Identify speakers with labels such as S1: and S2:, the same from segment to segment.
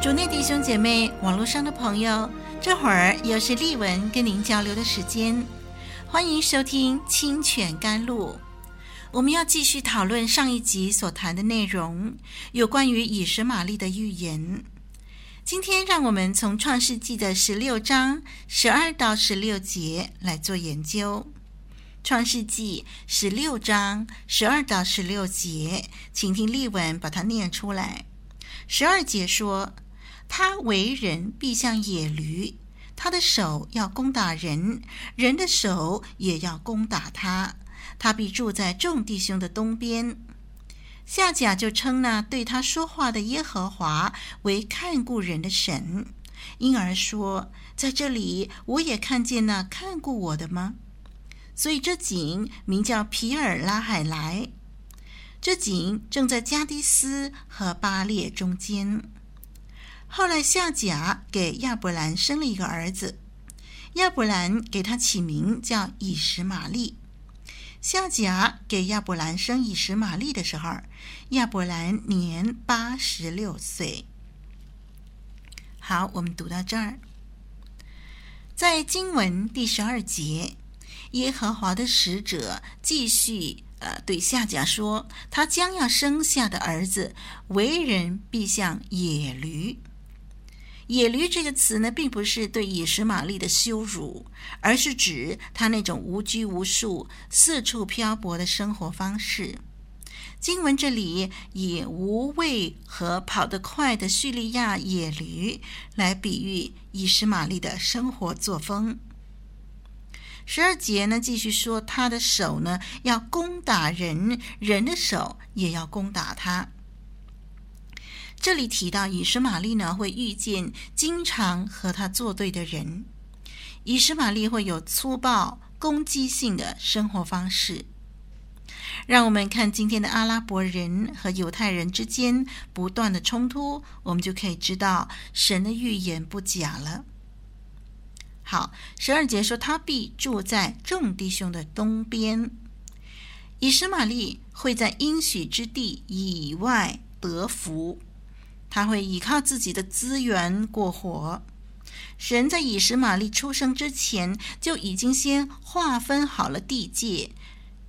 S1: 主内弟兄姐妹，网络上的朋友，这会儿又是丽文跟您交流的时间，欢迎收听《清泉甘露》。我们要继续讨论上一集所谈的内容，有关于以实玛利的预言。今天，让我们从创世纪的十六章十二到十六节来做研究。创世纪十六章十二到十六节，请听丽文把它念出来。十二节说。他为人必像野驴，他的手要攻打人，人的手也要攻打他。他必住在众弟兄的东边。夏甲就称那对他说话的耶和华为看顾人的神，因而说：在这里我也看见那看顾我的吗？所以这井名叫皮尔拉海莱。这井正在加迪斯和巴列中间。后来夏甲给亚伯兰生了一个儿子，亚伯兰给他起名叫以实玛利。夏甲给亚伯兰生以实玛利的时候，亚伯兰年八十六岁。好，我们读到这儿，在经文第十二节，耶和华的使者继续呃对夏甲说，他将要生下的儿子为人必像野驴。野驴这个词呢，并不是对以实玛利的羞辱，而是指他那种无拘无束、四处漂泊的生活方式。经文这里以无畏和跑得快的叙利亚野驴来比喻以实玛利的生活作风。十二节呢，继续说他的手呢要攻打人，人的手也要攻打他。这里提到以实玛利呢，会遇见经常和他作对的人。以实玛利会有粗暴、攻击性的生活方式。让我们看今天的阿拉伯人和犹太人之间不断的冲突，我们就可以知道神的预言不假了。好，十二节说他必住在众弟兄的东边。以实玛利会在应许之地以外得福。他会依靠自己的资源过活。神在以实玛利出生之前就已经先划分好了地界，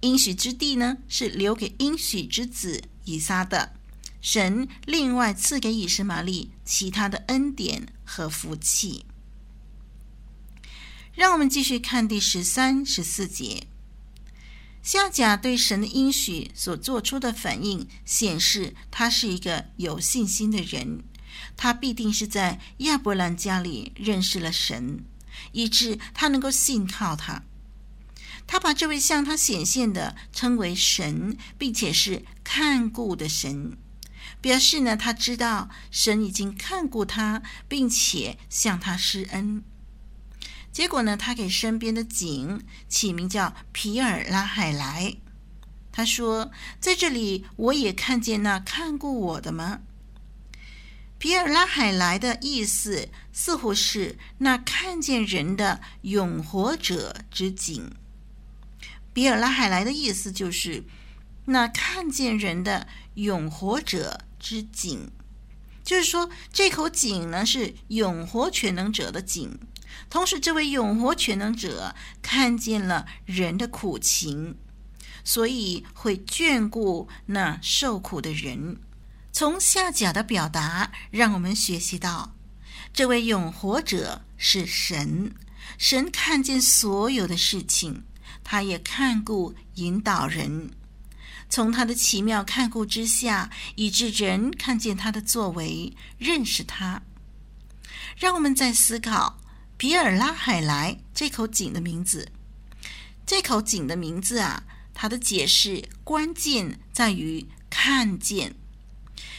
S1: 应许之地呢是留给应许之子以撒的。神另外赐给以实玛利其他的恩典和福气。让我们继续看第十三、十四节。夏甲对神的应许所做出的反应，显示他是一个有信心的人。他必定是在亚伯兰家里认识了神，以致他能够信靠他。他把这位向他显现的称为神，并且是看顾的神，表示呢，他知道神已经看顾他，并且向他施恩。结果呢，他给身边的井起名叫皮尔拉海莱。他说：“在这里，我也看见那看过我的吗？”皮尔拉海莱的意思似乎是那看见人的永活者之井。皮尔拉海莱的意思就是那看见人的永活者之井，就是说这口井呢是永活全能者的井。同时，这位永活全能者看见了人的苦情，所以会眷顾那受苦的人。从下甲的表达，让我们学习到，这位永活者是神，神看见所有的事情，他也看顾引导人。从他的奇妙看顾之下，以致人看见他的作为，认识他。让我们再思考。皮尔拉海莱这口井的名字，这口井的名字啊，它的解释关键在于看见。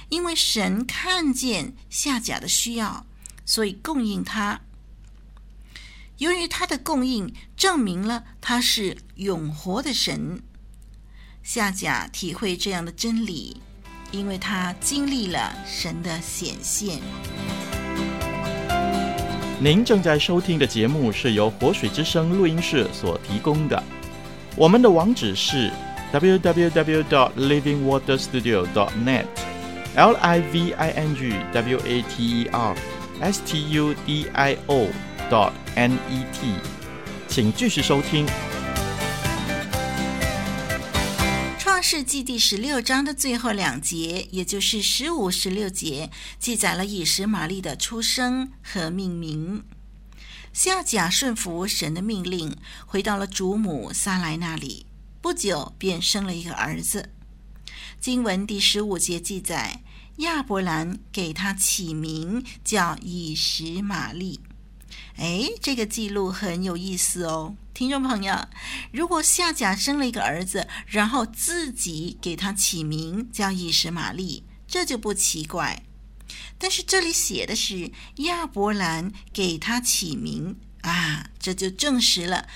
S1: 因为神看见夏甲的需要，所以供应他。由于他的供应，证明了他是永活的神。夏甲体会这样的真理，因为他经历了神的显现。
S2: 您正在收听的节目是由活水之声录音室所提供的，我们的网址是 www.dot.livingwaterstudio.dot.net l i v i n g w a t e r s t u d i o dot n e t，请继续收
S1: 听。世纪第十六章的最后两节，也就是十五、十六节，记载了以实玛利的出生和命名。夏甲顺服神的命令，回到了主母撒莱那里，不久便生了一个儿子。经文第十五节记载，亚伯兰给他起名叫以实玛利。哎，这个记录很有意思哦，听众朋友，如果夏甲生了一个儿子，然后自己给他起名叫以实玛利，这就不奇怪。但是这里写的是亚伯兰给他起名啊，这就证实了，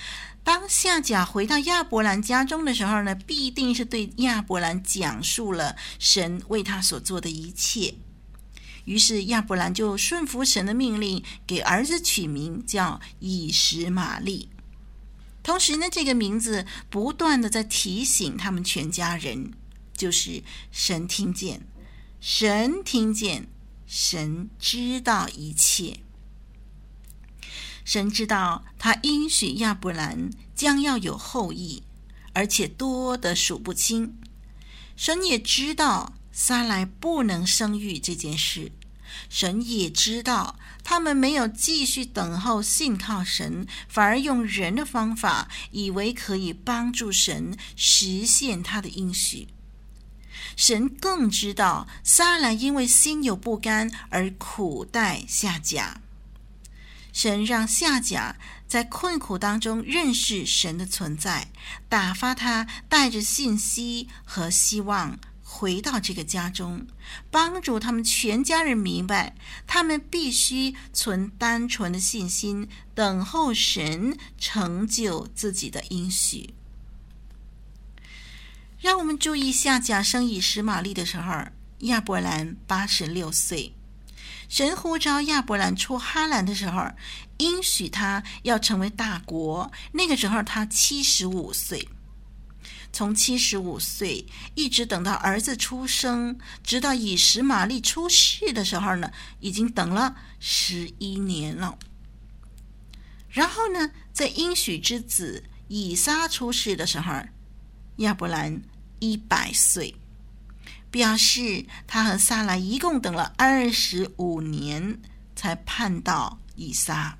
S1: 当夏甲回到亚伯兰家中的时候呢，必定是对亚伯兰讲述了神为他所做的一切。于是亚伯兰就顺服神的命令，给儿子取名叫以实玛利。同时呢，这个名字不断的在提醒他们全家人，就是神听见，神听见，神知道一切。神知道他应许亚伯兰将要有后裔，而且多得数不清。神也知道。撒莱不能生育这件事，神也知道，他们没有继续等候信靠神，反而用人的方法，以为可以帮助神实现他的应许。神更知道，撒莱因为心有不甘而苦待夏甲。神让夏甲在困苦当中认识神的存在，打发他带着信息和希望。回到这个家中，帮助他们全家人明白，他们必须存单纯的信心，等候神成就自己的应许。让我们注意一下，假生以实玛利的时候，亚伯兰八十六岁。神呼召亚伯兰出哈兰的时候，应许他要成为大国。那个时候他七十五岁。从七十五岁一直等到儿子出生，直到以实玛利出世的时候呢，已经等了十一年了。然后呢，在应许之子以撒出世的时候，亚伯兰一百岁，表示他和撒莱一共等了二十五年才盼到以撒。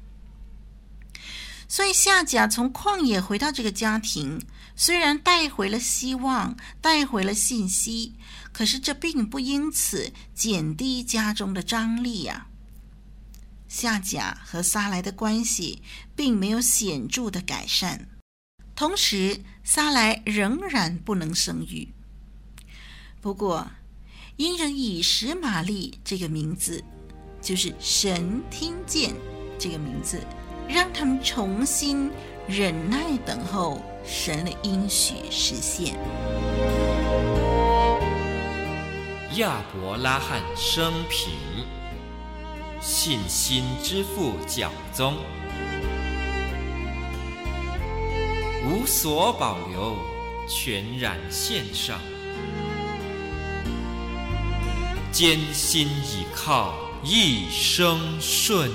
S1: 所以夏甲从旷野回到这个家庭。虽然带回了希望，带回了信息，可是这并不因此减低家中的张力呀、啊。夏甲和撒莱的关系并没有显著的改善，同时撒莱仍然不能生育。不过，因着以实玛利这个名字，就是神听见这个名字，让他们重新忍耐等候。神的应许实现。
S3: 亚伯拉罕生平，信心之父讲宗，无所保留，全然献上，艰辛倚靠，一生
S1: 顺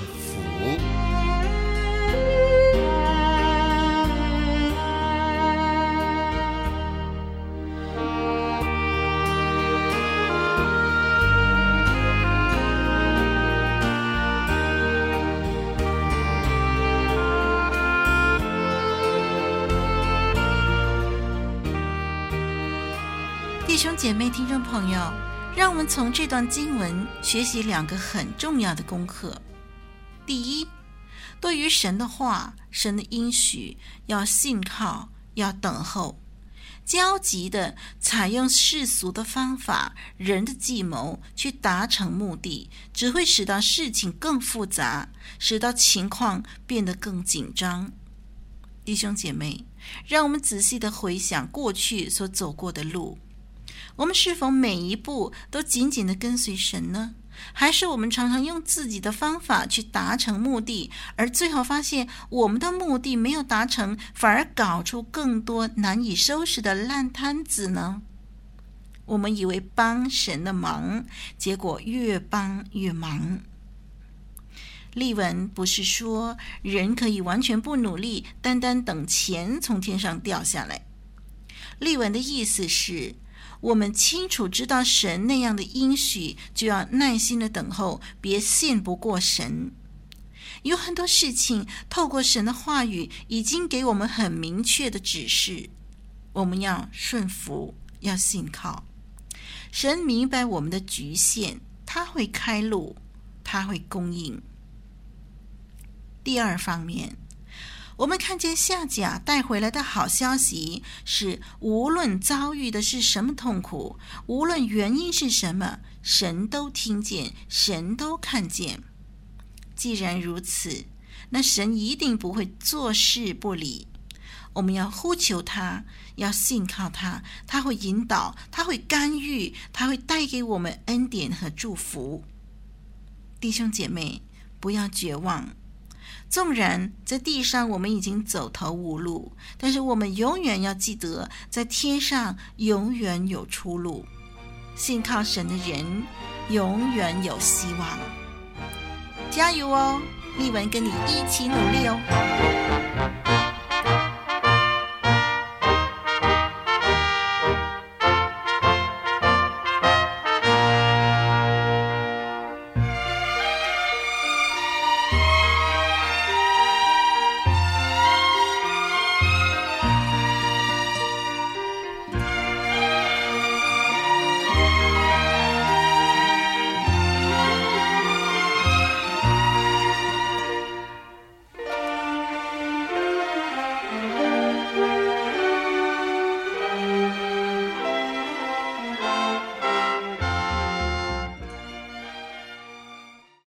S1: 姐妹、听众朋友，让我们从这段经文学习两个很重要的功课。第一，对于神的话、神的应许，要信靠，要等候。焦急地采用世俗的方法、人的计谋去达成目的，只会使到事情更复杂，使到情况变得更紧张。弟兄姐妹，让我们仔细地回想过去所走过的路，我们是否每一步都紧紧地跟随神呢？还是我们常常用自己的方法去达成目的，而最后发现我们的目的没有达成，反而搞出更多难以收拾的烂摊子呢？我们以为帮神的忙，结果越帮越忙。例文不是说人可以完全不努力，单单等钱从天上掉下来。例文的意思是，我们清楚知道神那样的应许，就要耐心的等候，别信不过神。有很多事情，透过神的话语，已经给我们很明确的指示，我们要顺服，要信靠。神明白我们的局限，他会开路，他会供应。第二方面。我们看见夏甲带回来的好消息是，无论遭遇的是什么痛苦，无论原因是什么，神都听见，神都看见。既然如此，那神一定不会坐视不理。我们要呼求他，要信靠他，他会引导，他会干预，他会带给我们恩典和祝福。弟兄姐妹，不要绝望。纵然在地上我们已经走投无路，但是我们永远要记得，在天上永远有出路。信靠神的人永远有希望。加油哦，丽文跟你一起努力哦。